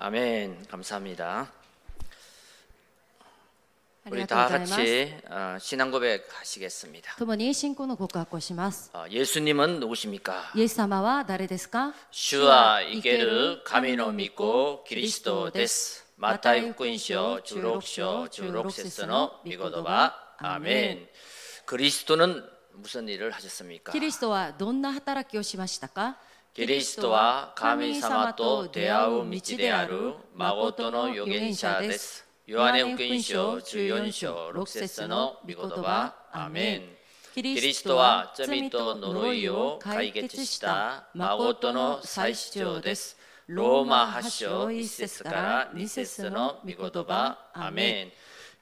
아멘. 감사합니다. あり 우리 がとうご 다 ざいます。 같이 어, 신앙 고백 하시겠습니다. 共に信仰の告白をします。 어, 예수님은 누구십니까? イエス様は誰ですか 주와 이케르 가미노 믿고 그리스도 데스. 마타이福音書 16章 16節の 미고도바 아멘. 그리스도는 무슨 일을 하셨습니까? キリストはどんな働きをしましたか キリストは神様と出会う道である誠の預言者です。ヨハネ福音書14章6節の御言葉、アメン。キリストは罪と呪いを解決した誠の最主張です。ローマ8章1節から2節の御言葉、アメン。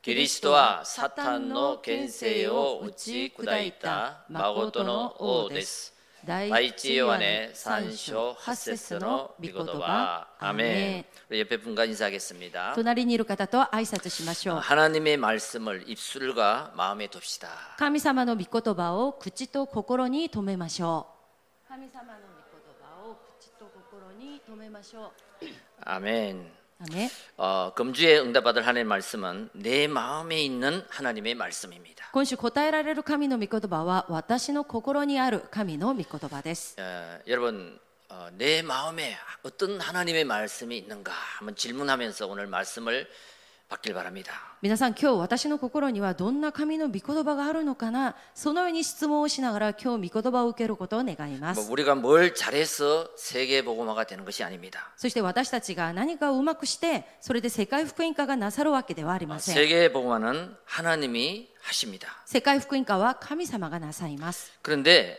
キリストはサタンの権勢を打ち砕いた誠の王です。第一ヨハネ 3장 8절의 미고도바 아멘. 우리 옆에 분과 인사하겠습니다. 隣にいる方と挨拶しましょう。 하나님의 말씀을 입술과 마음에 둡시다. 神様の御言葉を口と心に留めましょう。神様の御言葉を口と心に留めましょう。 아멘. アメ 어, 금주에 응답받을 하나님의 말씀은 내 마음에 있는 하나님의 말씀입니다. 今週答えられる神の御言葉は私の心にある神の御言葉です。 어, 여러분 어, 내 마음에 어떤 하나님의 말씀이 있는가 한번 질문하면서 오늘 말씀을 받길 바랍니다. 皆さん今日私の心にはどんな神の御言葉があるのかなそのように質問をしながら今日御言葉を受けることを願いま 뭐 す 우리가 뭘 잘해서 세계 복음화가 되는 것이 아닙니다. そして私たちが何かをうまくしてそれで世界福音化がなさるわけではありません 세계 복음화는 하나님이 하십니다. 世界福音化は神様がなさいます 그런데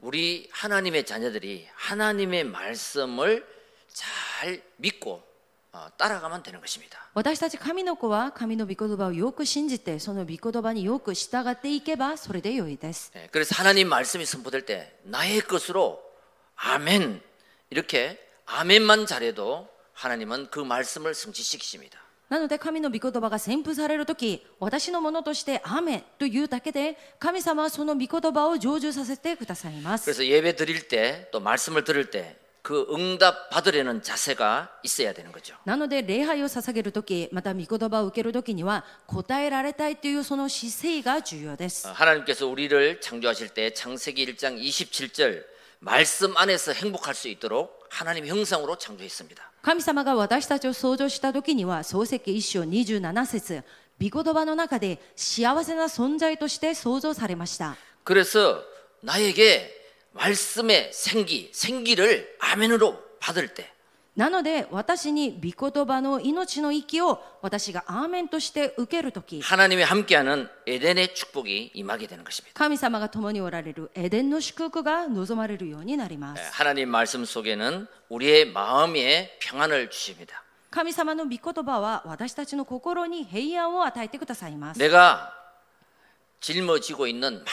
우리 하나님의 자녀들이 하나님의 말씀을 잘 믿고 어, 따라가면 되는 것입니다. 私たち神の子は神の御言葉をよく信じてその御言葉によく従っていけばそれで良いです 예, 그래서 하나님 말씀이 선포될 때 나의 것으로 아멘 이렇게 아멘만 잘해도 하나님은 그 말씀을 성취시키십니다. なので神の御言葉が宣布されるとき私のものとして「アーメン」というだけで神様はその御言葉を成就させてくださいます 그래서 예배 드릴 때 또 말씀을 들을 때 그 응답 받으려는 자세가 있어야 되는 거죠. なので礼拝を捧げるときまた御言葉を受けるときには答えられたいというその姿勢が重要です 어, 하나님께서 우리를 창조하실 때 창세기 1장 27절 말씀 안에서 행복할 수 있도록 하나님 형상으로 창조했습니다. 神様が私たちを創造したときには創世記一章27節御言葉の中で幸せな存在として創造されました 그래서 나에게 말씀의 생기, 생기를 아멘으로 받을 때 なので私に御言葉の命の息を私がアーメンとして受けるとき 하나님이 함께하는 에덴의 축복이 임하게 되는 것입니다. 神様が共におられるエデンの祝福が望まれるようになりま 예, す 하나님 말씀 속에는 우리의 마음에 평안을 주십니다. 神様の御言葉は私たちの心に平安を与えてくださいます 내가 짊어지고 있는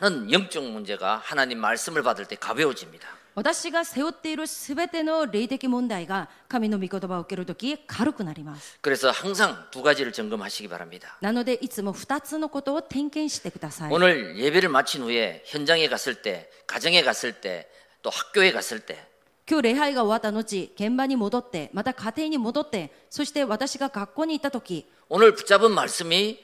많은 영적 문제가 하나님 말씀을 받을 때 가벼워집니다. 私が背負っているすべての霊的問題が神の御言葉を受けるとき軽くなります 그래서 항상 두 가지를 점검하시기 바랍니다. なのでいつも2つのことを点検してください 오늘 예배를 마친 후에 현장에 갔을 때, 가정에 갔을 때, 또 학교에 갔을 때, 今日礼拝が終わった後現場に戻ってまた家庭に戻ってそして私が学校に行った時 오늘 붙잡은 말씀이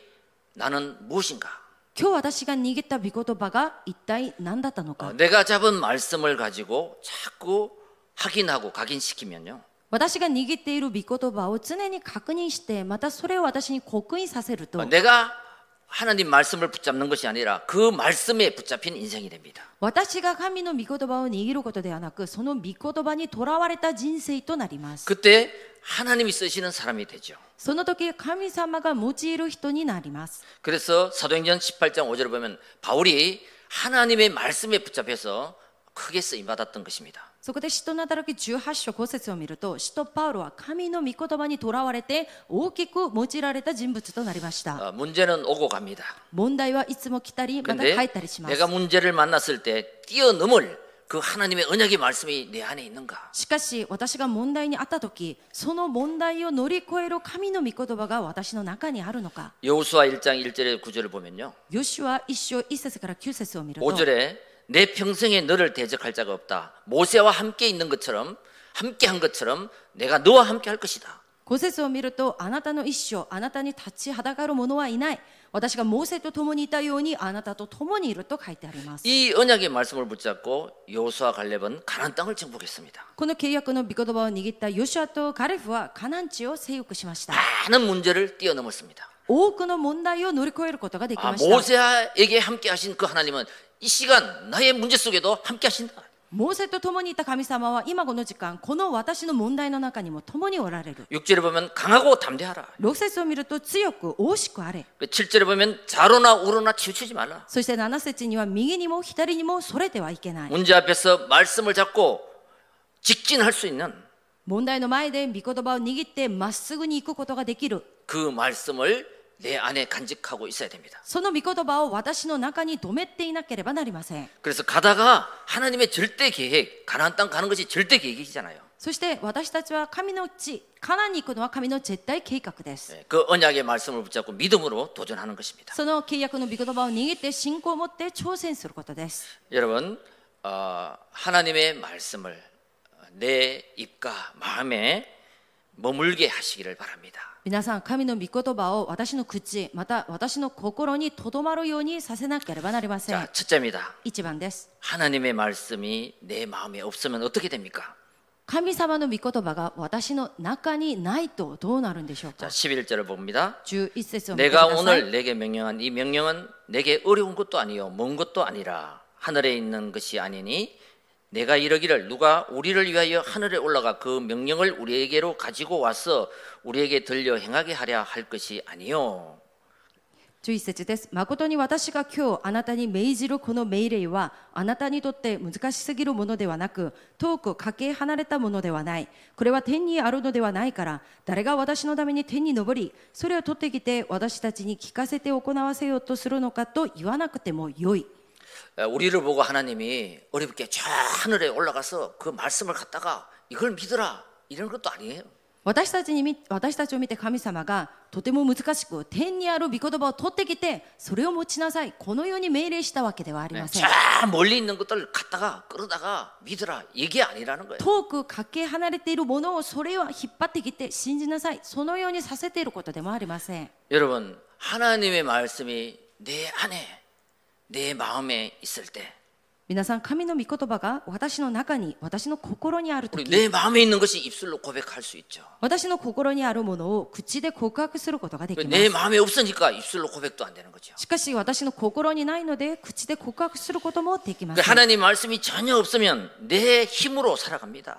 나는 무엇인가? 今日私が握った御言葉が一体何だったの 어, か 내가 잡은 말씀을 가지고 자꾸 확인하고 각인시키면요. 私が握っている御言葉を常に確認してまたそれを私に刻印させると 어, 내가 하나님 말씀을 붙잡는 것이 아니라 그 말씀에 붙잡힌 인생이 됩니다. 私が神の御言葉を握ることではなくその御言葉にとらわれた人生となります 그때 하나님이 쓰시는 사람이 되죠. その時神様が用いる人になります 그래서 사도행전 18장 5절을 보면 바울이 하나님의 말씀에 붙잡혀서 크게 쓰임 받았던 것입니다. そこで使徒の働き18章5節を見ると使徒パウロは神の御言葉にとらわれて大きく用いられた人物となりました 어, 문제는 오고 갑니다. 問題はいつも来たりまた 근데 帰ったりします 내가 문제를 만났을 때 뛰어넘을 그 하나님의 언약의 말씀이 내 안에 있는가? しかし私が問題にあった時その問題を乗り越える神の御言葉が私の中にあるのか 여호수아 1장 1절의 9절을 보면요. ヨシュア1章1節から9節を見ると 5절에 내 평생에 너를 대적할 자가 없다. 모세와 함께 있는 것처럼 함께 한 것처럼 내가 너와 함께 할 것이다. 5節を見るとあなたの一生あなたに立ちはだかる者はいない私がモーセと共にいたようにあなたと共にいると書いてあります 이 언약의 말씀을 붙잡고 여호수아 갈렙은 가나안 땅을 정복했습니다. この契約の御言葉を握ったヨシュアとガレフはカナン地を征服しました 많은 문제를 뛰어넘었습니다. 多くの問題を乗り越えることができ 아, ました 모세에게 함께 하신 그 하나님은 이 시간 나의 문제 속에도 함께 하신다. モーセと共にいた神様は今この時間この私の問題の中にも共におられる 6절에 보면 강하고 담대하라. 6節を見ると強く惜しくあれ 7절에 보면 좌로나 우로나 치우치지 말라. そして7節には右にも左にもそれてはいけない 문제 앞에서 말씀을 잡고 직진할 수 있는 問題の前で御言葉を握ってまっすぐに行くことができる 그 말씀을 내 안에 간직하고 있어야 됩니다. その御言葉を私の中に留めていなければなりません 그래서 가다가 하나님의 절대 계획, 가나안 땅 가는 것이 절대 계획이잖아요. そして私たちは神の地カナンに行くのは神の絶対計画です 네, 그 언약의 말씀을 붙잡고 믿음으로 도전하는 것입니다. その契約の御言葉を握って信仰を持って挑戦することです 여러분, 어, 하나님의 말씀을 내 입과 마음에 머물게 하시기를 바랍니다. 皆さん神の御言葉を私の口また私の心にとどまるようにさせなければなりません 자, 첫째입니다. 一番です 하나님의 말씀이 내 마음에 없으면 어떻게 됩니까? 神様の御言葉が私の中にないとどうなるんでしょう 자, か 11절을 봅니다. 11節を見てく 내가 ださい 오늘 내게 명령한 이 명령은 내게 어려운 것도 아니요 먼 것도 아니라 하늘에 있는 것이 아니니 내가 이러기를 누가 우리를 위하여 하늘에 올라가 그 명령을 우리에게로 가지고 와서 우리에게 들려 행하게 하랴 할 것이 아니요 11節です誠に私が今日あなたに命じるこの命令はあなたにとって難しすぎるものではなく遠くかけ離れたものではないこれは天にあるのではないから誰が私のために天に昇りそれを取ってきて私たちに聞かせて行わせようとするのかと言わなくてもよい 에, 우리를 보고 하나님이 어렵게 저 하늘에 올라가서 그 말씀을 갖다가 이걸 믿어라 이런 것도 아니에요 私たちにみ私たちを見て神様がとても難しく天にある御言葉を取ってきてそれを持ちなさいこのように命令したわけではありません 저 멀리 있는 것들 갖다가 끌어다가 믿어라 이게 아니라는 거예요 遠くかけ離れているものをそれを引っ張ってきて信じなさいそのようにさせていることでもありません 여러분 하나님의 말씀이 내 안에 내 마음에 있을 때 皆さん神の御言葉が私の中に私の心にある 우리 時 내 마음에 있는 것이 입술로 고백할 수 있죠 私の心にあるものを口で告白することができま 내 す 마음에 없으니까 입술로 고백도 안 되는 거죠 しかし私の心にないので口で告白することもできま 그 せん 하나님 말씀이 전혀 없으면 내 힘으로 살아갑니다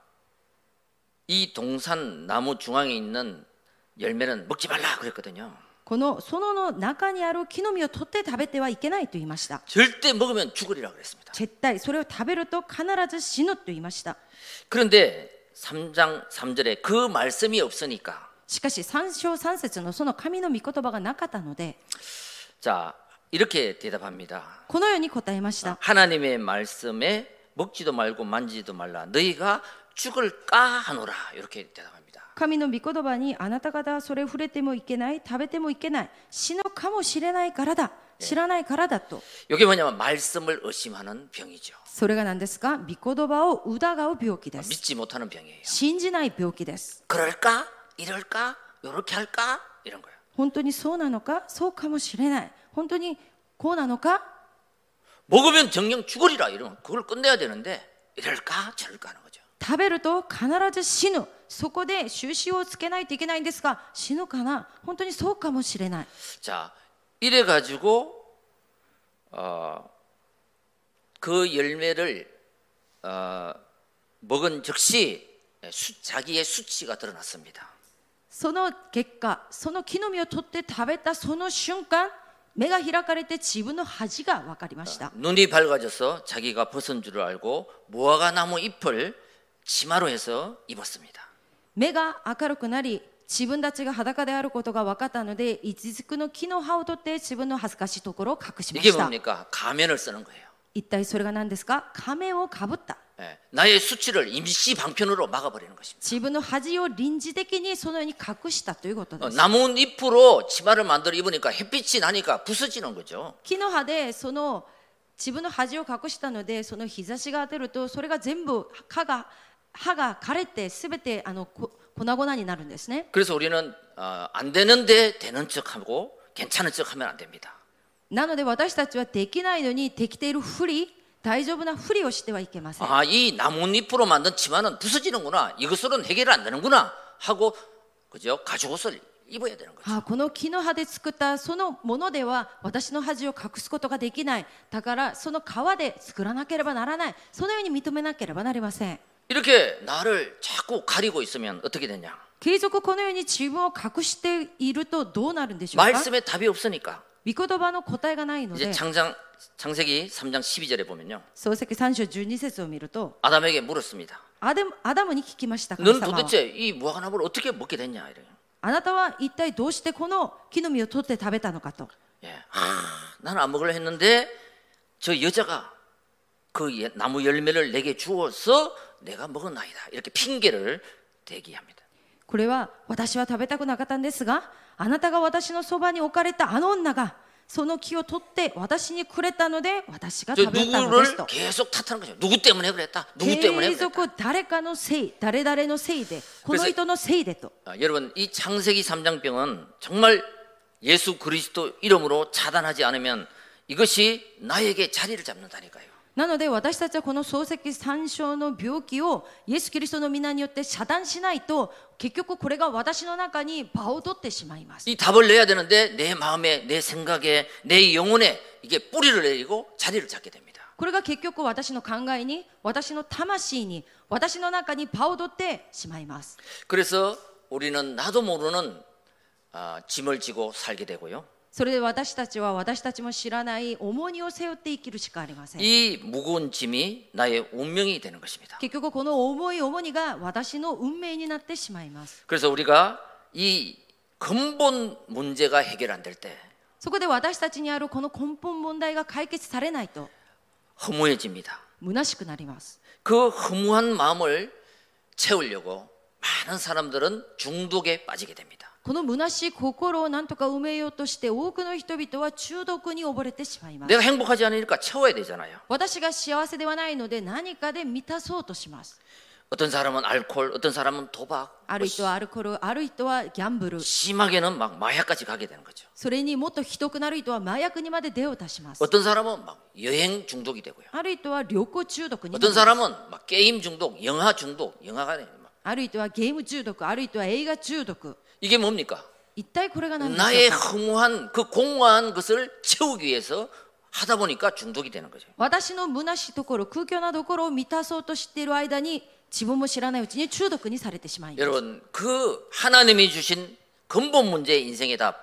이 동산 나무 중앙에 있는 열매는 먹지 말라 그랬거든요. この園の中にある木の実を取って食べてはいけないと言いました 절대 먹으면 죽으리라 그랬습니다. 絶対それを食べると必ず死ぬと言いました 그런데 3장 3절에 그 말씀이 없으니까 しかし三章三節のその神の御言葉がなかったので 자, 이렇게 대답합니다. このように答えました 하나님의 말씀에 먹지도 말고 만지지도 말라. 너희가 죽을까 하노라. 이렇게 대답합니다. 神の御言葉にあなた方はそれ触れてもいけない食べてもいけない死ぬかもしれないからだ知らないからだと 이게 뭐냐면 말씀을 의심하는 병이죠. それが何ですか御言葉を疑う病気です 믿지 못하는 병이에요. 信じない病気です 그럴까? 이럴까? 요렇게 할까? 이런 거예요. 本当にそうなのかそうかもしれない本当にこうなのか 먹으면 정령 죽으리라 이러면 그걸 끝내야 되는데 이럴까 저럴까 하는 거죠. 食べると必ず死ぬそこで終止をつけないといけないんですが死ぬかな本当にそうかもしれない 자 이래 가지고 어, 그 열매를 어, 먹은 즉시 수, 자기의 수치가 드러났습니다. その結果その木の実を取って食べたその瞬間目が開かれて自分の恥が分かりました 눈이 밝아져서 자기가 벗은 줄을 알고 무화과 나무 잎을 치마로 해서 입었습니다. 目が明るくなり自分たちが裸であることが分かったので一軸の木の葉を取って自分の恥ずかしいところを隠しま 이게 した 뭡니까? 가면을 쓰는 거예요. 一体それが何ですか仮面をかぶった 예, 나의 수치를 임시 방편으로 막아버리는 것입니다. 自分の恥を臨時的にそのように隠したということで 어, す 나뭇잎으로 치마를 만들어 입으니까 햇빛이 나니까 부서지는 거죠. 木の葉でその自分の恥を隠したのでその日差しが当てるとそれが全部歯が 歯が枯れてすべてあのこ粉々になるんですね 그래서 우리는 어, 안 되는데 되는 척하고 괜찮은 척하면 안 됩니다. なので私たちはできないのにできているふり大丈夫なふりをしてはいけません 아, 이 나뭇잎으로 만든 치마는 부서지는구나. 이것으로는 해결 안 되는구나 하고 그죠? 가죽 옷을 입어야 되는 거죠. あこの木の葉で作ったそのものでは私の恥を隠すことができないだからその皮で作らなければならないそのように認めなければなりません 이렇게 나를 자꾸 가리고 있으면 어떻게 되냐? 継続このように自分を隠しているとどうなるんでしょうか 말씀에 답이 없으니까 御言葉の答えがないの 이제 で 창장 창세기 3장 12절에 보면요. 漱石3章12節を見ると 아담에게 물었습니다. アダムアダムに聞きました神 너는 様は 도대체 이 무화과나무를 어떻게 먹게 됐냐 이래요. あなたは一体どうしてこの木の実を取って食べたのかと 예. 아, 나는 안 먹으려 했는데 저 여자가 그 예- 나무 열매를 내게 주어서 내가 먹었나이다. 이렇게 핑계를 대기합니다. これは私は食べたくなかったんですがあなたが私のそばに置かれたあの女がその木を取って私にくれたので私が 저 食べたのです 누구를 と 계속 탓하는 거죠. 누구 때문에 그랬다. 누구 때문에 継 그랬다. 続誰かのせい誰々のせいでこの人のせいでと 아, 여러분 이 창세기 3장병은 정말 예수 그리스도 이름으로 차단하지 않으면 이것이 나에게 자리를 잡는다니까요. なので私たちはこの漱石三章の病気をイエス・キリストの皆によって遮断しないと結局これが私の中に場を取ってしまいます 이 답을 내야 되는데 내 마음에 내 생각에 내 영혼에 이게 뿌리를 내리고 자리를 잡게 됩니다. これが結局私の考えに私の魂に私の中に場を取ってしまいます 그래서 우리는 나도 모르는 아, 짐을 지고 살게 되고요. それで私たちは私たちも知らない重荷を背負って生きるしかありません 이 무거운 짐이 나의 운명이 되는 것입니다. 結局この重い重荷が私の運命になってしまいます 그래서 우리가 이 근본 문제가 해결 안 될 때 そこで私たちにあるこの根本問題が解決されないと 허무해집니다. 虚しくなります 그 허무한 마음을 채우려고 많은 사람들은 중독에 빠지게 됩니다. 다 この虚しい心を何とか埋めようとして多くの人々は中毒に溺れてしまいます 내가 행복하지 않으니까 채워야 되잖아요. 私が幸せではないので何かで満たそうとします 어떤 사람은 알코올, 어떤 사람은 도박, ある人はアルコールある人はギャンブル 심하게는 막 마약까지 가게 되는 거죠. それにもっとひどくなる人は麻薬にまで手を出します 어떤 사람은 막 여행 중독이 되고요. ある人は旅行中毒になり 어떤 ます 사람은 막 게임 중독, 영화 중독, 영화가 막 ある人はゲーム中毒ある人は映画中毒 이게 뭡니까? 一体これが何でしょ 나의 うか 허무한 그 공허한 것을 채우기 위해서 하다 보니까 중독이 되는 거죠. 私の虚しいところ空虚なところを満たそうとしている間に自分も知らないうちに中毒にされてしまいます 여러분 그 하나님이 주신 근본 문제의 인생의 답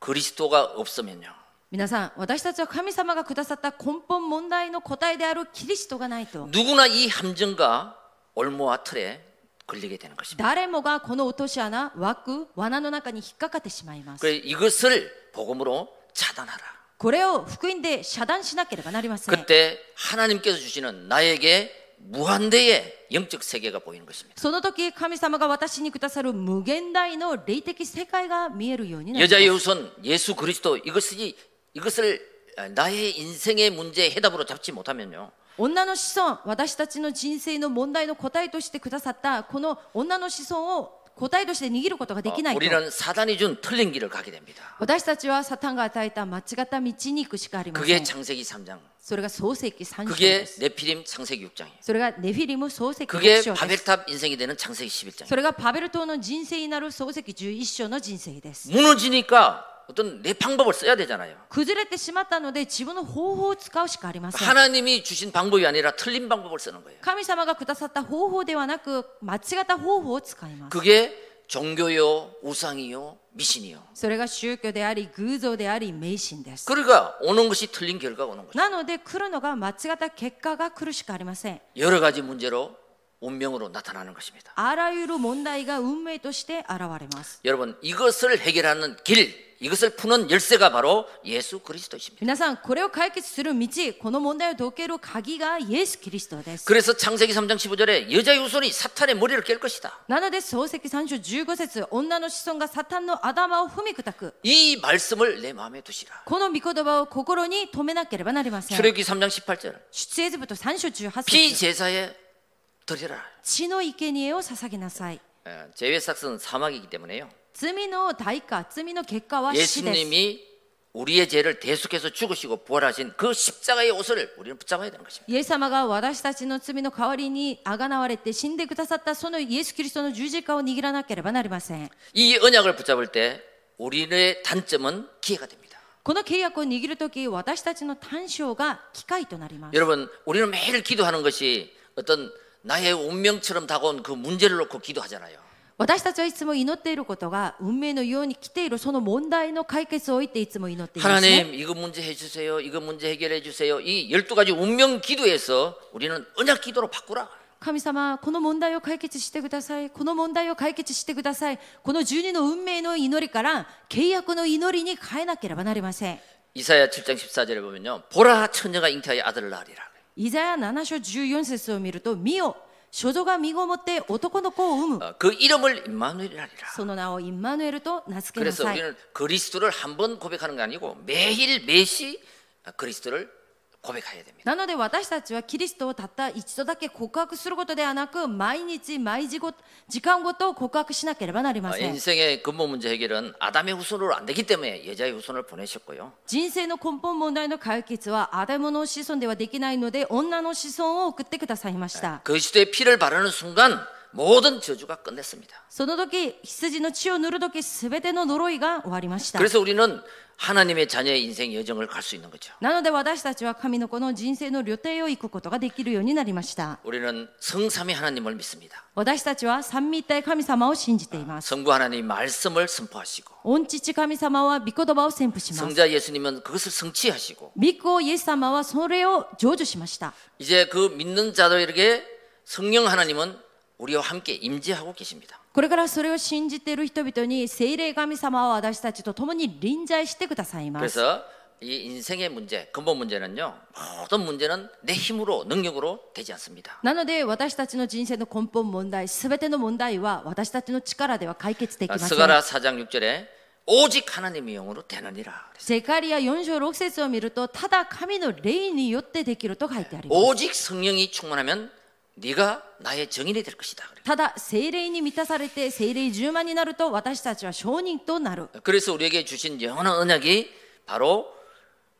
그리스도가 없으면요 皆さん私たちは神様がくださった根本問題の答えであるキリストがないと 누구나 이 함정과 올무와 틀에 걸리게 되는 것입니다. 誰もがこの落とし穴枠罠の中に引っかかってしまいます 그래서 이것을 복음으로 차단하라. これを福音で遮断しなければなりません 그때 하나님께서 주시는 나에게 무한대의 영적 세계가 보이는 것입니다. その時神様が私にくださる無限大の霊的世界が見えるようになります 여자의 우선 예수 그리스도 이것이 이것을 나의 인생의 문제 해답으로 잡지 못하면요. 女の子孫私たちの人生の問題の答えとしてくださったこの女の子孫を答えとして握ることができないと。私たちはサタンが与えた間違った道に行くしかありません。それが創世記3章です。それがネフィリム創世記6章です。それがパベル島の人生になる創世記11章の人生です。 어떤 내 방법을 써야 되잖아요. 崩れてしまったので自分の方法を使うしかありません 하나님이 주신 방법이 아니라 틀린 방법을 쓰는 거예요. 神様がくださった方法ではなく間違った方法を使います 그게 종교요, 우상이요, 미신이요. それが宗教であり偶像であり迷信です 그러니까 오는 것이 틀린 결과가 오는 거죠. なので来るのが間違った結果が来るしかありません 여러 가지 문제로 운명으로 나타나는 것입니다. あらゆる問題が運命として現れます 여러분 이것을 해결하는 길, 이것을 푸는 열쇠가 바로 예수 그리스도이십니다. 皆さんこれを解決する道この問題を解ける鍵がイエス・キリストです 그래서 창세기 3장 15절에 여자의 후손이 사탄의 머리를 깰 것이다. なので漱石3章15節女の子孫がサタンの頭を踏み砕く 이 말씀을 내 마음에 두시라. この御言葉を心に留めなければなりません 출애굽기 3장 18절 出エジプト3章18 피 節 제사에 드리라. 血の生贄を捧げなさい 예, 제회삭은 사막이기 때문에요. 罪の代価罪の結果は死です 예수님이 우리의 죄를 대속해서 죽으시고 부활하신 그 십자가의 옷을 우리는 붙잡아야 되는 것입니다. イエス様が私たちの罪の代わりにあがなわれて死んでくださったそのイエス・キリストの十字架を握らなければなりません 이 언약을 붙잡을 때 우리의 단점은 기회가 됩니다. この契約を握るとき私たちの短所が機会となります 여러분, 우리는 매일 기도하는 것이 어떤 나의 운명처럼 다가온 그 문제를 놓고 기도하잖아요. 私たちはいつも祈っていることが運命のように来ているその問題の解決を置いていつも祈っています、ね、 하나님, 이거 문제 해주세요. 이거 문제 해결해 주세요. 이 열두 가지 운명 기도에서 우리는 언약 기도로 바꾸라. 神様この問題を解決してくださいこの問題を解決してくださいこの12の運命の祈りから契約の祈りに変えなければなりません 이사야 7장 14절에 보면요. 보라 처녀가 잉태하여 아들을 낳으리라. イザヤ7章14節を見ると見よ 処女が身ごもって男の子を産む 어, 그 이름을 임마누엘이라. その名をインマヌエルと名付けな 그래서 さい 우리는 그리스도를 한 번 고백하는 게 아니고 매일 매시 그리스도를 고백해야 됩니다. なので私たちはキリストをたった一度だけ告白することではなく毎日毎時ご時間ごと告白しなければなりま 어, せん 인생의 근본 문제 해결은 아담의 후손으로 안 되기 때문에 여자의 후손을 보내셨고요. 人生の根本問題の解決はアダムの子孫ではできないので女の子孫を送ってくださいました 그리스도의 피를 바르는 순간 모든 저주가 끝냈습니다. その時羊の血を塗る時すべての呪いが終わりました 그래서 우리는 하나님의 자녀의 인생 여정을 갈 수 있는 거죠. なので私たちは神の子の人生の旅程を行くことができるようになりました 우리는 성삼위 하나님을 믿습니다. 私たちは三位一体神様を信じています 성부 하나님 말씀을 선포하시고 御父神様は御言葉を宣布します 성자 예수님은 그것을 성취하시고 御子イエス様はそれを成就しました 이제 그 믿는 자들에게 성령 하나님은 우리와 함께 임재하고 계십니다. これからそれを信じている人々に聖霊神様は私たちと共に臨在してくださいます 그래서 이 인생의 문제, 근본 문제는요. 모든 문제는 내 힘으로 능력으로 되지 않습니다. なので私たちの人生の根本問題すべての問題は私たちの力では解決できません 스가라 4장 6절에 오직 하나님의 영으로 되느니라. 그랬어요. ゼカリア4章6節を見るとただ神の霊によってできると書いてあります 오직 성령이 충만하면 네가 나의 정인이 될 것이다. 그래요. ただ聖霊に満たされて聖霊10万になると私たちは証人となる 그래서 우리에게 주신 영원한 언약이 바로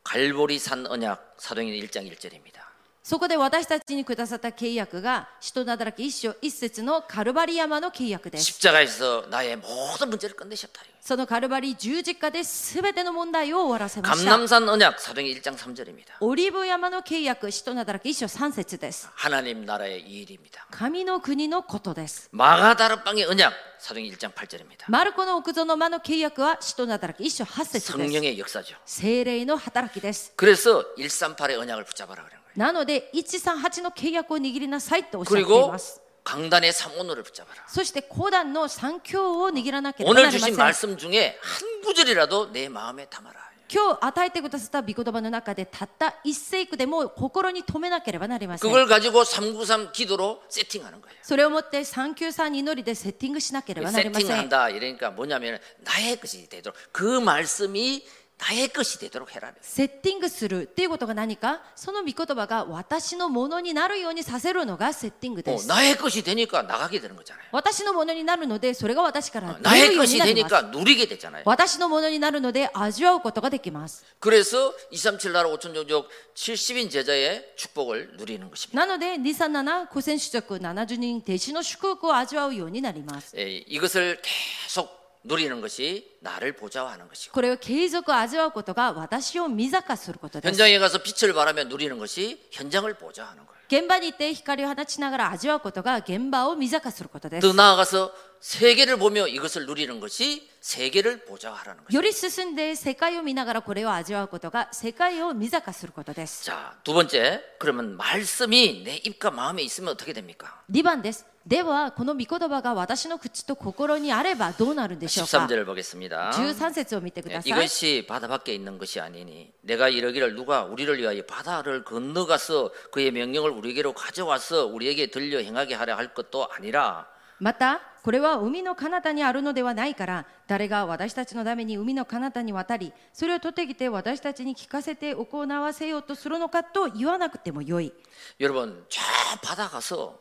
갈보리산 언약 사도행전 1장 1절입니다. そこで私たちにくださった契約が使徒なだらけ一章一節のカルバリ山の契約です 십자가에서 나의 모든 문제를 끝내셨다. そのカルバリ十字架で全ての問題を終わらせました 감남산 언약 사도행전 1장 3절입니다. オリーブ山の契約使徒なだらけ一章三節です 하나님 나라의 이 일입니다. 神の国のことです 마가다르방의 언약 사도행전 1장 8절입니다. マルコの奥園間の契約は使徒なだらけ一章八節です 성령의 역사죠. 聖霊の働きです 그래서 138의 언약을 붙잡아라 그런 거예요. なので138の契約を握りなさいとおっしゃってい 그리고 ます 강단의 삼원호를 붙잡아라. そして講談の三教を握らなければな 오늘 りませ 주신 ん 말씀 중에 한 구절이라도 내 마음에 담아라. 今日与えてくださった御言葉の中でたった一聖句でも心に留めなければなりません 그걸 가지고 393 기도로 세팅하는 거예요. それをもって三九三祈りでセッティングしなければなりません 세팅한다 이러니까 뭐냐면 나의 것이 되도록 그 말씀이 나의 것이 되도록 해라. セッティングするっていうことが何かその御言葉が私のものになるようにさせるのがセッティングで 어, す 나의 것이 되니까 나가게 되는 거잖아요. 私のものになるのでそれが私から出 나의 るように 것이 なります 되니까 누리게 되잖아요. 私のものになるので味わうことができます 그래서 237 나라 5천 종족 70인 제자의 축복을 누리는 것입니다. なので237古戦主族70人弟子の祝福を味わうようになります 예, 이것을 계속 누리는 것이 나를 보좌하는 것이고 これを継続味わうことが私を見坂することです 현장에 가서 빛을 발하며 누리는 것이 현장을 보좌하는 거예요. 現場に行って光を放ちながら味わうことが現場を見坂することです 더 나아가서 세계를 보며 이것을 누리는 것이 세계를 보자하라는 것입니다. より進んで世界を見ながらこれを味わうことが世界を見坂することです 자, 두 번째. 그러면 말씀이 내 입과 마음에 있으면 어떻게 됩니까? 2番です ではこの御言葉が私の口と心にあればどうなるんでしょうか 13절을 보겠습니다. 13節を見てく 예, ださい 이것이 바다 밖에 있는 것이 아니니 내가 이러기를 누가 우리를 위하여 바다를 건너가서 그의 명령을 우리에게로 가져와서 우리에게 들려 행하게 하려 할 것도 아니라 またこれは海の彼方にあるのではないから誰が私たちのために海の彼方に渡りそれを取ってきて私たちに聞かせて行わせようとするのかと言わなくてもよい 여러분 저 바다 가서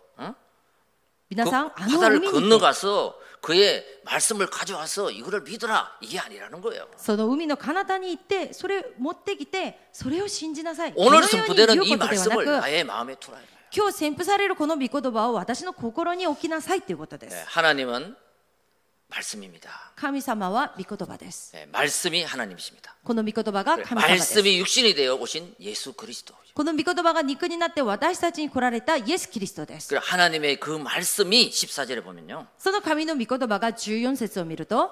어? 皆 그 さんあの 바다를 海に行って 건너가서 그의 말씀을 가져와서 이거를 믿어라 이게 아니라는 거예요. その海の彼方に行ってそれを持ってきてそれを信じなさいこ 오늘 のように 선포되는 言う 이 ことではな 말씀을 く 나의 마음에 두라. 今日宣布されるこの御言葉を私の心に置きなさいということで 예, す 하나님은 말씀입니다. 神様は御言葉です 예, 말씀이 하나님이십니다. この御言葉が 그래, 神様です 말씀이 육신이 되어 오신 예수 그리스도. この御言葉が肉になって私たちに来られたイエス・キリストです 그래, 하나님의 그 말씀이 14절에 보면요. その神の御言葉が14節を見ると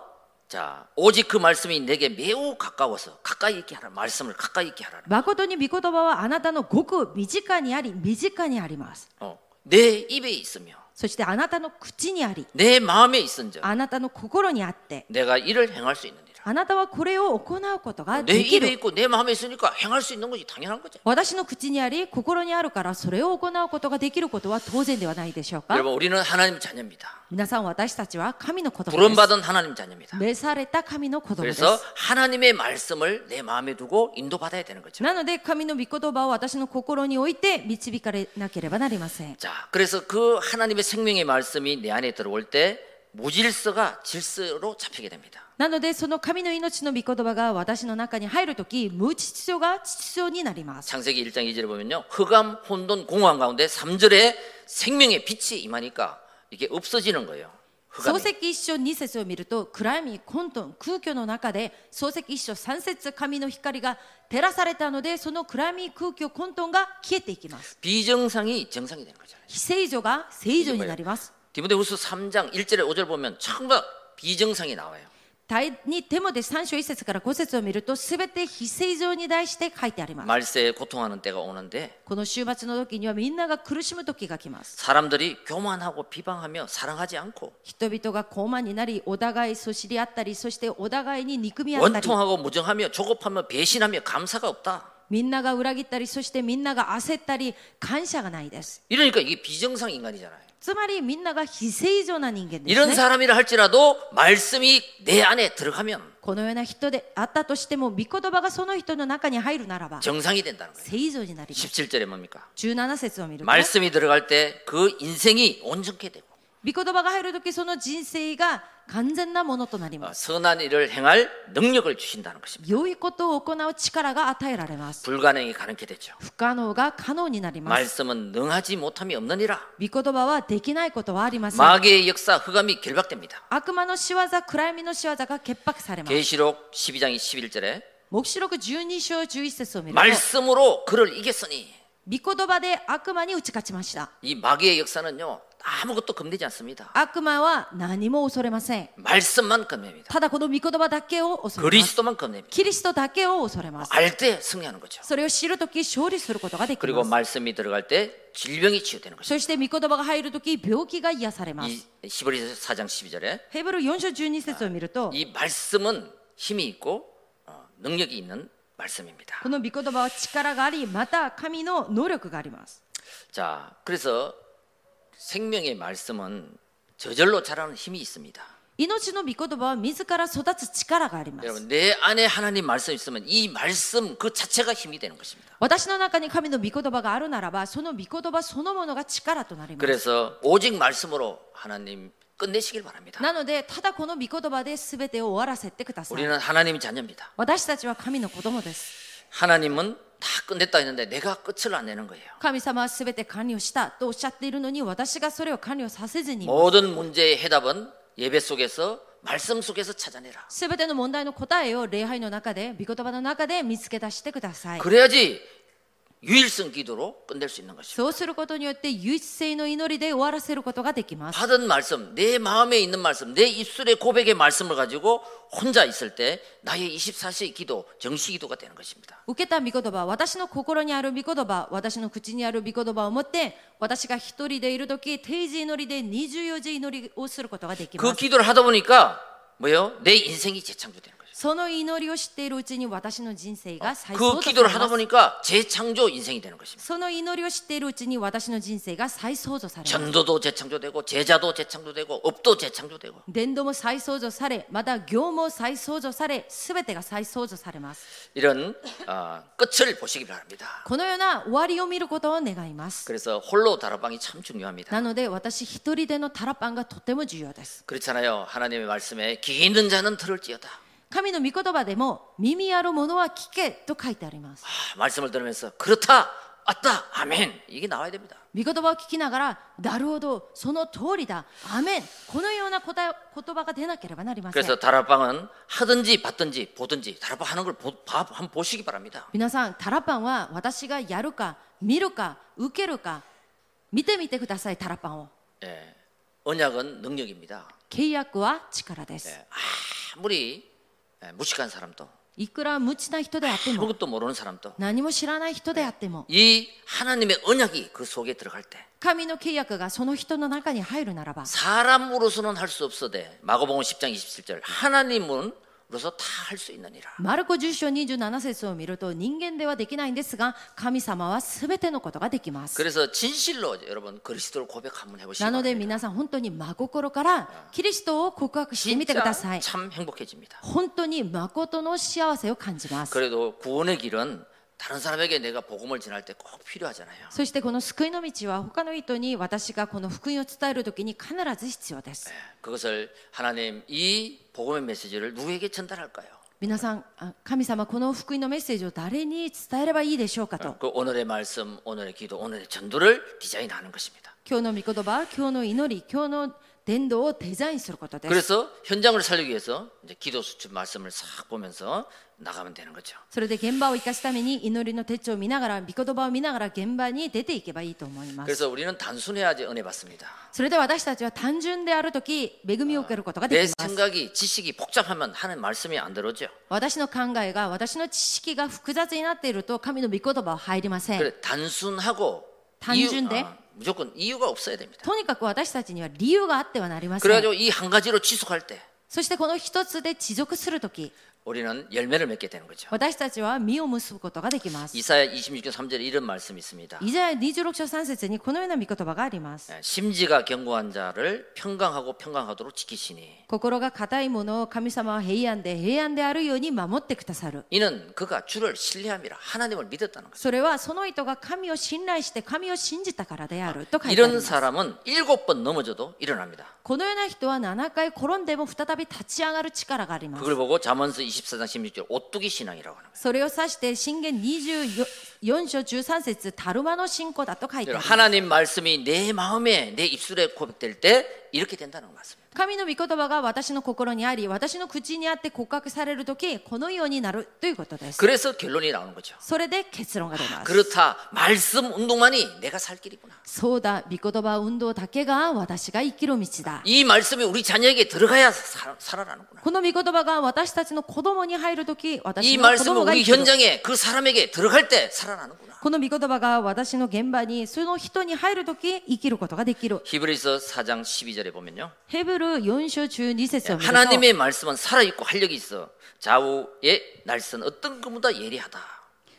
자, 오직 그 말씀이 내게 매우 가까워서 가까이 있게 하라. 말씀을 가까이 있게 하라. 誠に御言葉はあなたのごく身近にあり身近にあります 어, 내 입에 있으며 そしてあなたの口にあり 내 마음에 있은즉 あなたの心にあって 내가 이를 행할 수 있느니라. あなたはこれを行うことが 내 でき 입에 る 있고 내 마음에 있으니까 행할 수 있는 것이 당연한 거죠. 私の口にあり心にあるからそれを行うことができることは当然ではないでしょうか 여러분 우리는 하나님 자녀입니다. 皆さん私たちは神の子供です 부름받은 하나님 자녀입니다. 召された神の子供です 그래서 하나님의 말씀을 내 마음에 두고 인도받아야 되는 거죠. なので神の御言葉を私の心に置いて導かれなければなりません 자, 그래서 그 하나님의 생명의 말씀이 내 안에 들어올 때 무질서가 질서로 잡히게 됩니다. なのでその神の命の御言葉が私の中に入るとき無秩序が秩序になります 창세기 1장 2절에 보면요. 흑암, 혼돈, 공허한 가운데 3절에 생명의 빛이 임하니까 이게 없어지는 거예요. 漱 흑암이. 石一章二節を見ると暗闇混沌空虚の中で漱石一章三節神の光が照らされたのでその暗闇空虚混沌が消えていきます 비정상이 정상이 되는 거잖아요. 非正常が正常になります 디모데후서 3장 1절에 5절 보면 전부 다 비정상이 나와요. 第二テモで3章1節から5節を見るとすべて非正常に対して書いてあります 말세에 고통하는 때가 오는데 この週末の時にはみんなが苦しむ時が来ます 사람들이 교만하고 비방하며 사랑하지 않고 人々が高慢になりお互いそしり合ったりそしてお互いに憎み合ったり 원통하고 무정하며 조급하며 배신하며 감사가 없다. みんなが裏切ったりそしてみんなが焦ったり感謝がないです 이러니까 이게 비정상 인간이잖아요. つまりみんなが非正常な人間です 이런 ね 사람이라 할지라도 말씀이 내 안에 들어가면 このような人であったとしても御言葉がその人の中に入るならば 정상이 된다는 거예요. 正常になります 17절에 뭡니까? 17節を見ると 말씀이 들어갈 때 그 인생이 온전케 되고 御言葉が入る時その人生が完全なものとなりま 어, 선한 일을 행할 능력을 주신다는 것입니다. 요이 것도 오코나우 力が与えられます. 불가능이 가능케 되죠. 不可能が可能になりま 말씀은 능하지 못함이 없느니라. 御言葉はできないことありません. 마귀의 역사 흑암이 결박됩니다. 악마의 시와자 그라미의 시와자가 결박사레마. 계시록 12장 21절에 목시록 12쇼 11절에 말씀으로 그를 이겼으니 미코도바데 악마니 우치카치마시다. 이 마귀의 역사는요. 아무것도 겁내지 않습니다. 悪魔は何も恐れません 말씀만 겁냅니다. ただこの御言葉だけを恐れます 그리스도만 겁냅니다. キリストだけを恐れます 알 때 승리하는 거죠. それを知るとき勝利することができ 그리고 ます 말씀이 들어갈 때 질병이 치유되는 것입니다. そして御言葉が入るとき病気が癒されます 이 히브리서 4장 12절에 ヘブル4章12節を見ると 이 말씀은 힘이 있고 어, 능력이 있는 말씀입니다. この御言葉は力がありまた神の能力があります 자, 그래서 생명의 말씀은 저절로 자라는 힘이 있습니다. 命の御言葉は自ら育つ力があります 여러분 내 안에 하나님 말씀이 있으면 이 말씀 그 자체가 힘이 되는 것입니다. 私の中に神の御言葉があるならばその御言葉そのものが力となります 그래서 오직 말씀으로 하나님 끝내시길 바랍니다. なのでただこの御言葉で全てを終わらせてください 우리는 하나님의 자녀입니다. 私たちは神の子供です 하나님은 다 끝냈다 했는데 내가 끝을 안 내는 거예요. 神様は全て完了したとおっしゃっているのに私がそれを完了させずに 모든 문제의 해답은 예배 속에서 말씀 속에서 찾아내라. 全ての問題の答えを礼拝の中で御言葉の中で見つけ出してください 그래야지 유일성 기도로 끝낼 수 있는 것입니다. そうすることによって唯一性の祈りで終わらせることができます 받은 말씀, 내 마음에 있는 말씀, 내 입술의 고백의 말씀을 가지고 혼자 있을 때 나의 24시 기도, 정시 기도가 되는 것입니다. 受けた御言葉私の心にある御言葉私の口にある御言葉を持って私が一人でいる時定時祈りで24時祈りをすることができま 그 す 기도를 하다 보니까 뭐요? 내 인생이 재창조되는 거죠. その祈りを知っているうちに私の人生が再 그 創造さ 기도를 れ 하다 ます 보니까 재창조 인생이 되는 것입니다. その祈りを知っているうちに私の人生が再創造されます 전도도 재창조되고 제자도 재창조되고 업도 재창조되고 伝道も再創造されまた業も再創造され全てが再創造されます 이런 어, 끝을 보시기 바랍니다. このような終わりを見ることを願います 그래서 홀로 다락방이 참 중요합니다. なので私一人でのタラパンがとても重要です 그렇잖아요. 하나님의 말씀에 귀 있는 자는 들을지어다. 神の御言葉でも耳あるものは聞けと書いてあります 아, 말씀을 들으면서 그렇다, 아따, 아멘 이게 나와야 됩니다. 御言葉を聞きながらなるほどその通りだアーメンこのような答え言葉が出なければなりません 그래서 다락방은 하든지 받든지 보든지 다락방 하는 걸 보, 봐- 한번 보시기 바랍니다. 皆さんタラパンは私がやるか見るか受けるか見てみてくださいタラパンを 예, 언약은 능력입니다. 契約は力です、 예, 아무리 예, 무식한 사람도 いくら無知な人であっても 아무것도 모르는 사람도 何も知らない人であっても 이 하나님의 언약이 그 속에 들어갈 때 神の契約がその人の中に入るならば 사람으로서는 할 수 없어되 마가복음 10장 27절 하나님으 로서 다 할 수 있느니라. マルコ10章27節を見ると人間ではできないんですが神様は全てのことができます 그래서 진실로 여러분 그리스도를 고백 한번 해보시기 なので 바랍니다. 皆さん本当に真心からキリストを告白してみてくださ 진짜 い 참 행복해집니다. 本当に誠の幸せを感じます 그래도 구원의 길은 다른 사람에게 내가 복음을 전할 때 꼭 필요하잖아요. そしてこの救いの道は他の人に私がこの福音を伝える時に必ず必要です 그것을 하나님 이 복음의 메시지를 누구에게 전달할까요? 皆さんあ神様この福音のメッセージを誰に伝えればいいでしょうかと 그 오늘의 말씀, 오늘의 기도, 오늘의 전도를 디자인하는 것입니다. 今日の御言葉今日の祈り今日の 伝道をデザインすることです 그래서 현장을 살리기 위해서 이제 기도 수첩 말씀을 싹 보면서 나가면 되는 거죠. それで現場を生かすために祈りの手帳を見ながら御言葉を見ながら現場に出ていけばいいと思います 그래서 우리는 단순해야지 은혜 받습니다. それで私たちは単純である時恵みを受けることがで 내 きます 생각이 지식이 복잡하면 하는 말씀이 안 들어오죠. 私の考えが私の知識が複雑になっていると神の御言葉は入りません 그래 단순하고 단순대? 이유, 아, 무조건 이유가 없어야 됩니다. とにかく私たちには理由があってはなりません 그래가지고 이 한 가지로 지속할 때 そしてこの一つで持続する時 우리는 열매를 맺게 되는 거죠. 私たちは実を結ぶことができます 이사야 26장 3절에 이런 말씀이 있습니다. イザヤ26章3節にこのような御言葉があります 예, 심지가 견고한 자를 평강하고 평강하도록 지키시니 心が固いものを神様は平安で平安であるように守ってくださる 이는 그가 주를 신뢰함이라 하나님을 믿었다는 거죠. それはその人が神を信頼して神を信じたからであると書いてあり 이런 ます 사람은 일곱 번 넘어져도 일어납니다. このような人は7回転んでも再び立ち上がる力があります 그걸 보고 잠언서 24장 16절 오뚜기 신앙이라고 하는 거예요. それを指して信玄24章13節タルマの信仰だと書いてあります 하나님 말씀이 내 마음에 내 입술에 고백될 때 이렇게 된다는 말씀입니다. 神の御言葉が私の心にあり私の口にあって告白される時このようになるということです 그래서 결론이 나오는 거죠. それで結論が出ます 그렇다. 말씀 운동만이 내가 살 길이구나. そうだ御言葉運動だけが私が生きる道だ 이 말씀이 우리 자녀에게 들어가야 살- 살아나는구나. この御言葉が私たちの子供に入る時 이 私の子 말씀은 供が 우리 生きる 현장에 그 사람에게 들어갈 때 살아나는구나. この御言葉が私の現場にその人に入る時生きることができる 히브리서 4장 12절에 보면요. ヘブル 4章12節を見ると 하나님의 말씀은 살아있고 활력이 있어 좌우의 날선 어떤 것보다 예리하다.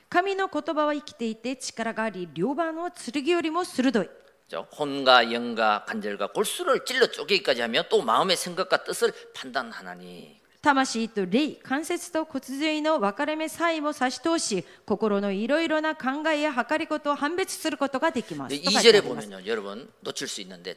神の言葉は生きていて力があり両刃の剣よりも鋭い 그죠? 혼과 영과 간절과 골수를 찔러 쪼개기까지 하며 또 마음의 생각과 뜻을 판단하나니 魂と霊関節と骨髄の分かれ目さえも差し通し心のいろいろな考えや計りことを判別することができます 근데 と書いてあ 2절에 ります 보면요. 여러분 놓칠 수 있는데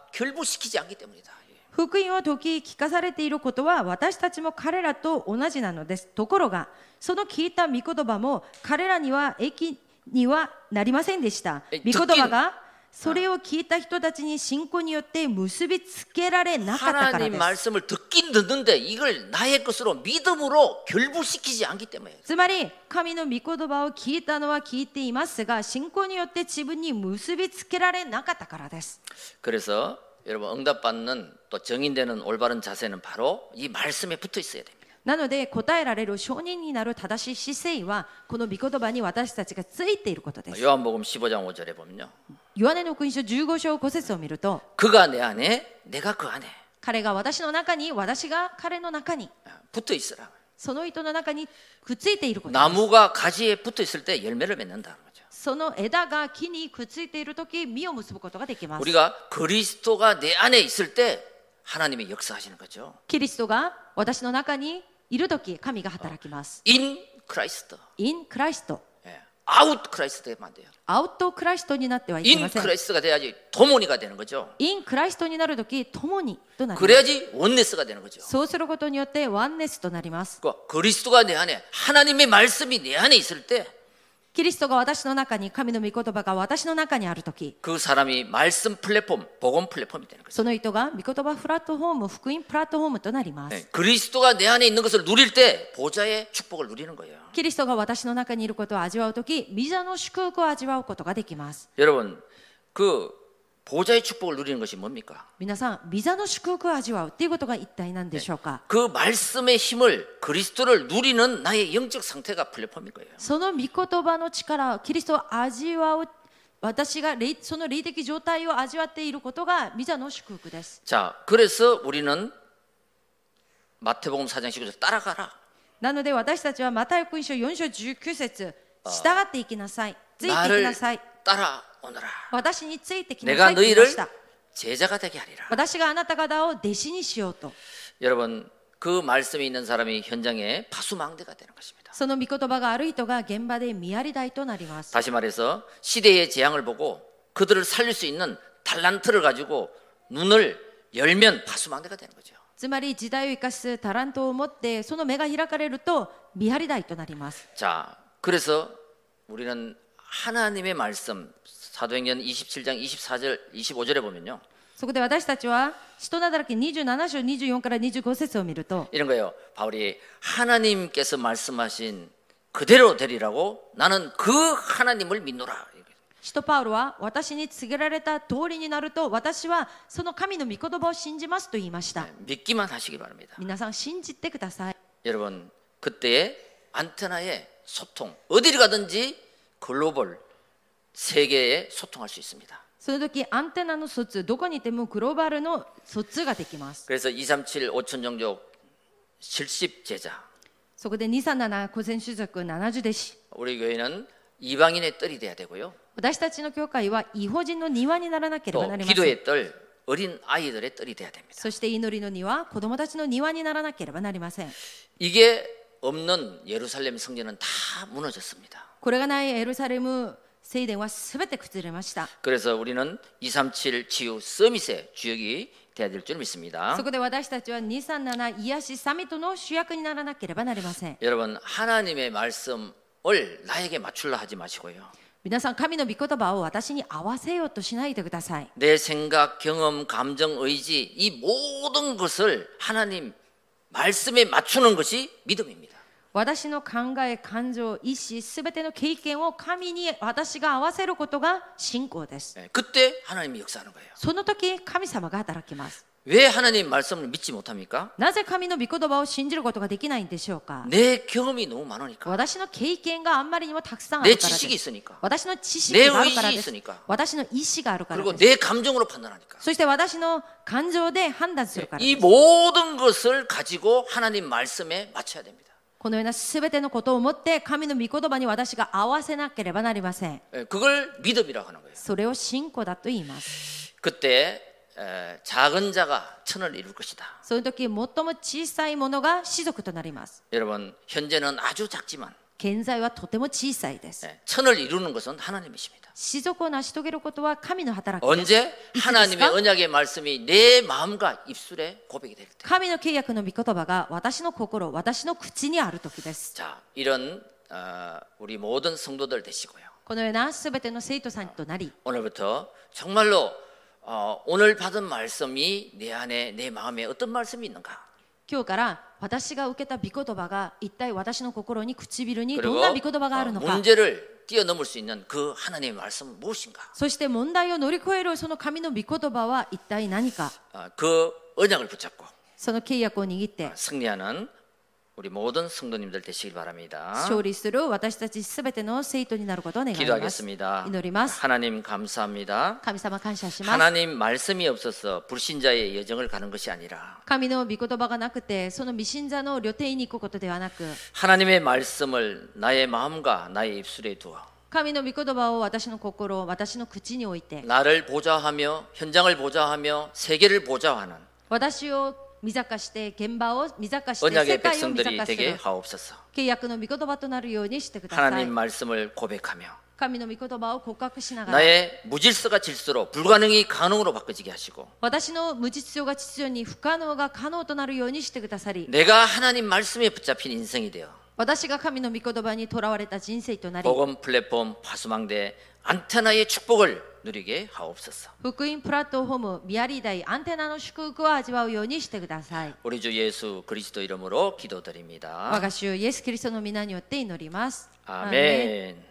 결부시키지 않기 때문이다. 예. 福音を時聞かされていることは私たちも彼らと同じなのです。ところが、その聞いた御言葉も彼らには益にはなりませんでしたえ。御言葉が それを聞いた人たちに信仰によって結びつけられなかったから 하나님 です。 말씀을 듣긴 듣는데 이걸 나의 것으로 믿음으로 결부시키지 않기 때문에 つまり神の御言葉を聞いたのは聞いていますが信仰によって自分に結びつけられなかったからです。 그래서 여러분 응답받는 또 정인되는 올바른 자세는 바로 이 말씀에 붙어 있어야 됩니다. なので答えられる証人になる正しい姿勢はこの御言葉に私たちがついていることです。 요한복음 15장 5절에 보면요. ヨハネの福音書15章5節を見ると 그가 내 안에 내가 그 안에 彼が私の中に私が彼の中に 붙어 있으라. その人の中にくっついていることです 나무가 가지에 붙어 있을 때 열매를 맺는다는 거죠. その枝が木にくっついている時実を結ぶことができます 우리가 그리스도가 내 안에 있을 때 하나님이 역사하시는 거죠. キリストが私の中にいる時神が働きます 인 크라이스트. in クライスト 예. 아웃 크라이스트 되면 안 돼요. アウトクライストになってはいけ 인 ません 크라이스트가 돼야지 도모니가 되는 거죠. インクライストになる時共にとなります 그래야지 원네스가 되는 거죠. そうすることによってワンネスとなります 그 그리스도가 내 안에 하나님의 말씀이 내 안에 있을 때 그 キリストが私の中に神の御言葉が私の中にある時 그 사람이 말씀 플랫폼, 복음 플랫폼이 되는 거죠. その人が御言葉プラットフォーム福音プラットフォームとなります 예, 그리스도가 내 안에 있는 것을 누릴 때 보좌의 축복을 누리는 거예요. キリストが私の中にいることを味わう時ビザの祝福を味わうことができます 여러분, 그 보좌의 축복을 누리는 것이 뭡니까? 皆さんビザの祝福を味わうっていうことが一体何でしょうか 그 말씀의 힘을 그리스도를 누리는 나의 영적 상태가 플랫폼인 거예요. その御言葉の力キリストを味わう私が霊その霊的状態を味わっていることがビザの祝福です 자, 그래서 우리는 마태복음 4장 19절 따라가라. なので私たちはマタイ福音書4章19節従っていきなさいついていきな 나를 さい 따라 오너라. 私についてきな 내가 さいと言いま 너희를 した 제자가 되게 하리라. 私があなた方を弟子にしようと 여러분, 그 말씀이 있는 사람이 현장에 파수망대가 되는 것입니다. その御言葉がある人が現場で見やり台となります 다시 말해서 시대의 재앙을 보고 그들을 살릴 수 있는 달란트를 가지고 눈을 열면 파수망대가 되는 거죠. つまり時代を生かすタラントを持ってその目が開かれると見張り台となります 자, 그래서 우리는 하나님의 말씀 사도행전 27장 24절 25절에 보면요. そこで私たちは使徒なだらけ27章24から25節を見ると 이런 거예요. 바울이 하나님께서 말씀하신 그대로 되리라고 나는 그 하나님을 믿노라. 使徒パウロは私に告げられた通りになると私はその神の御言葉を信じますと言いました 믿기만 하시기 바랍니다. 皆さん信じてください 여러분 그때의 안테나의 소통 어디를 가든지 글로벌 세계에 소통할 수 있습니다. その時アンテナの疎通どこにいてもグローバルの疎通ができます 그래서 237 5천 종족 70 제자 そこで237古戦種族70弟子 우리 교회는 이방인의 뜰이 돼야 되고요. 私たちの教会は違法人の庭にならなければ 또 なりません 기도의 뜰 어린 아이들의 뜰이 돼야 됩니다. そして祈りの庭子供たちの庭にならなければなりません 이게 없는 예루살렘 성전은 다 무너졌습니다. これがないエルサレム 聖殿はすべて崩れました 그래서 우리는 237 치유 서밋의 주역이 돼야 될 줄 믿습니다. そこで私たちは237癒しサミットの主役にならなければなりません 여러분 하나님의 말씀을 나에게 맞출라 하지 마시고요. 皆さん神の御言葉を私に合わせようとしないでください 내 생각, 경험, 감정, 의지 이 모든 것을 하나님 말씀에 맞추는 것이 믿음입니다. 私の考え感情意志すべての経験を神に私が合わせることが信仰です 예, 그때 하나님이 역사하는 거예요. その時神様が働きます 왜 하나님 말씀을 믿지 못합니까? なぜ神の御言葉を信じることができないんでしょうか 내 경험이 너무 많으니까 私の経験があんまりにもたくさんあ 내 るからで 지식이 す 있으니까 私の知識があるからで 내 す 의지있으니까 私の意志があるから 그리고 です 내 감정으로 판단하니까 そして私の感情で判断するからで 이 す 모든 것을 가지고 하나님 말씀에 맞춰야 됩니다. このようなすべてのことをもって神の御言葉に私が合わせなければなりません 예, 그걸 믿음이라고 하는 거예요. それを信仰だと言います 그때 에, 작은 자가 천을 이룰 것이다. その時最も小さいものが士族となります 여러분 현재는 아주 작지만 現在はとても小さいです 예, 천을 이루는 것은 하나님이십니다. 士族を成し遂げることは神の働きです 언제 하나님의 언약의 말씀이 내 마음과 입술에 고백이 될 때. 神の契約の御言葉が私の心私の口にある時です 자, 이런 어, 우리 모든 성도들 되시고요. このようなすべての生徒さんとなり 오늘부터 정말로 어, 오늘 받은 말씀이 내 안에 내 마음에 어떤 말씀이 있는가? 今日から私が受けた御言葉が一体私の心に唇にどん 그리고 な御言葉がある 어, のか 문제를 뛰어넘을 수 있는 그 하나님의 말씀은 무엇인가? そして問題を乗り越えるその神の御言葉は一体何か 어, 그 언약을 붙잡고 その契約を握って、 승리하는 우리 모든 성도님들 되시길 바랍니다. 勝利する私たちすべての生徒になることを願います 기도하겠습니다. 祈ります 하나님 감사합니다. 神様感謝します 하나님 말씀이 없어서 불신자의 여정을 가는 것이 아니라 神の御言葉がなくてその未信者の旅程に行くことではなく 하나님의 말씀을 나의 마음과 나의 입술에 두어 神の御言葉を私の心私の口に置いて 나를 보좌하며 현장을 보좌하며 세계를 보좌하는 私を 見坂して現場を見坂して世 언약의 界を見 백성들이 坂す 되게 る 하옵소서. 契約の御言葉となるようにしてくださ 하나님 い 말씀을 고백하며 神の御言葉を告白しながら 나의 무질서가 질서로 불가능이 가능으로 바꿔지게 하시고 私の無実性が秩序に不可能が可能となるようにしてくださり 내가 하나님 말씀에 붙잡힌 인생이 되어 私が神の御言葉にとらわれた人生となり 복음 플랫폼 파수망대 안테나의 축복을 누리게 하옵소서. 福音プラットフォームミヤリー大アンテナの祝福を味わうようにしてください 우리 주 예수 그리스도 이름으로 我 기도드립니다. が主イエス・キリストの皆によって祈ります 아멘.